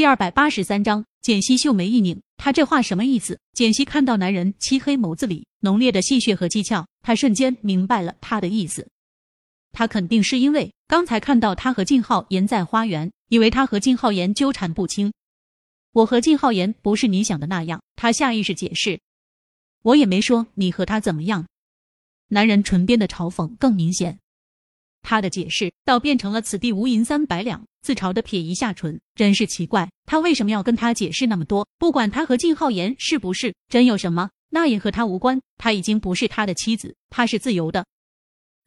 第二百八十三章，简溪秀眉一拧，他这话什么意思？简溪看到男人漆黑眸子里浓烈的戏谑和讥诮，他瞬间明白了他的意思。他肯定是因为刚才看到他和靳浩言在花园，以为他和靳浩言纠缠不清。我和靳浩言不是你想的那样。他下意识解释，我也没说你和他怎么样。男人唇边的嘲讽更明显。他的解释倒变成了“此地无银三百两”，自嘲的撇一下唇，真是奇怪，他为什么要跟他解释那么多？不管他和靳浩言是不是真有什么，那也和他无关。他已经不是他的妻子，他是自由的。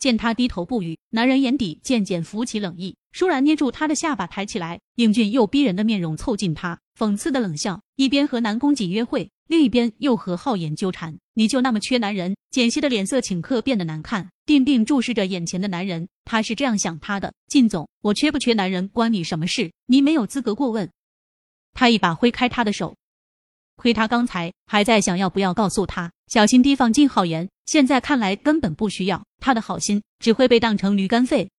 见他低头不语，男人眼底渐渐浮起冷意，倏然捏住他的下巴，抬起来，英俊又逼人的面容凑近他，讽刺的冷笑，一边和南宫瑾约会。另一边又和浩言纠缠，你就那么缺男人？简溪的脸色顷刻变得难看，定定注视着眼前的男人。他是这样想他的：靳总，我缺不缺男人关你什么事？你没有资格过问。他一把挥开他的手，亏他刚才还在想要不要告诉他，小心提防靳浩言。现在看来根本不需要，他的好心只会被当成驴肝肺。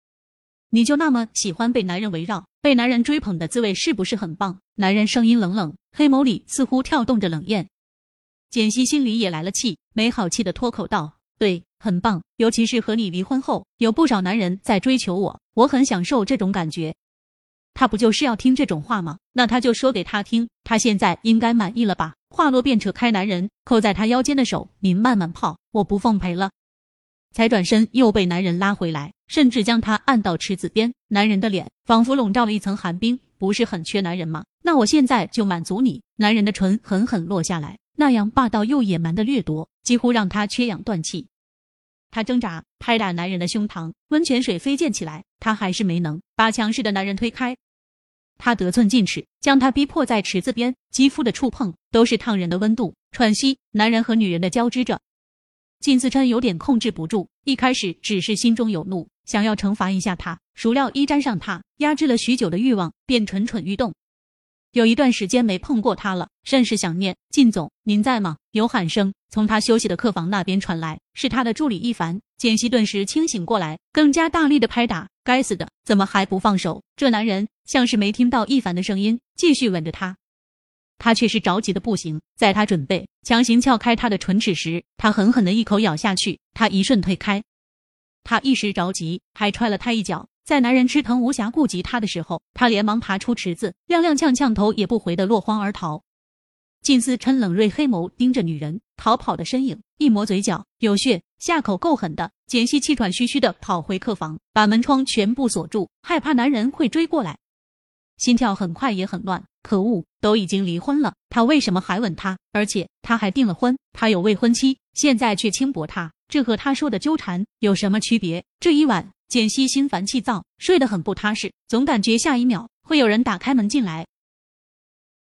你就那么喜欢被男人围绕，被男人追捧的滋味是不是很棒？男人声音冷冷，黑眸里似乎跳动着冷艳。简溪心里也来了气，没好气的脱口道：“对，很棒，尤其是和你离婚后，有不少男人在追求我，我很享受这种感觉。”他不就是要听这种话吗？那他就说给他听，他现在应该满意了吧？话落便扯开男人扣在他腰间的手：“您慢慢泡，我不奉陪了。”才转身又被男人拉回来，甚至将他按到池子边。男人的脸仿佛笼罩了一层寒冰，不是很缺男人吗？那我现在就满足你。男人的唇狠狠落下来。那样霸道又野蛮的掠夺，几乎让他缺氧断气。他挣扎拍打男人的胸膛，温泉水飞溅起来，他还是没能把强势的男人推开。他得寸进尺，将他逼迫在池子边，肌肤的触碰都是烫人的温度。喘息，男人和女人的交织着。靳自琛有点控制不住，一开始只是心中有怒，想要惩罚一下他，孰料一沾上他，压制了许久的欲望便蠢蠢欲动。有一段时间没碰过他了，甚是想念。靳总，您在吗？有喊声从他休息的客房那边传来，是他的助理一凡。简溪顿时清醒过来，更加大力的拍打。该死的，怎么还不放手？这男人像是没听到一凡的声音，继续吻着他。他却是着急的不行，在他准备强行撬开他的唇齿时，他狠狠的一口咬下去。他一瞬退开，他一时着急，还踹了他一脚。在男人吃疼无暇顾及他的时候，他连忙爬出池子，踉踉跄跄，头也不回的落荒而逃。靳思琛冷锐黑眸盯着女人逃跑的身影，一抹嘴角有血，下口够狠的。简溪气喘吁吁的跑回客房，把门窗全部锁住，害怕男人会追过来，心跳很快也很乱。可恶，都已经离婚了，他为什么还吻她？而且他还订了婚，他有未婚妻，现在却轻薄他，这和他说的纠缠有什么区别？这一晚。简溪心烦气躁，睡得很不踏实，总感觉下一秒会有人打开门进来。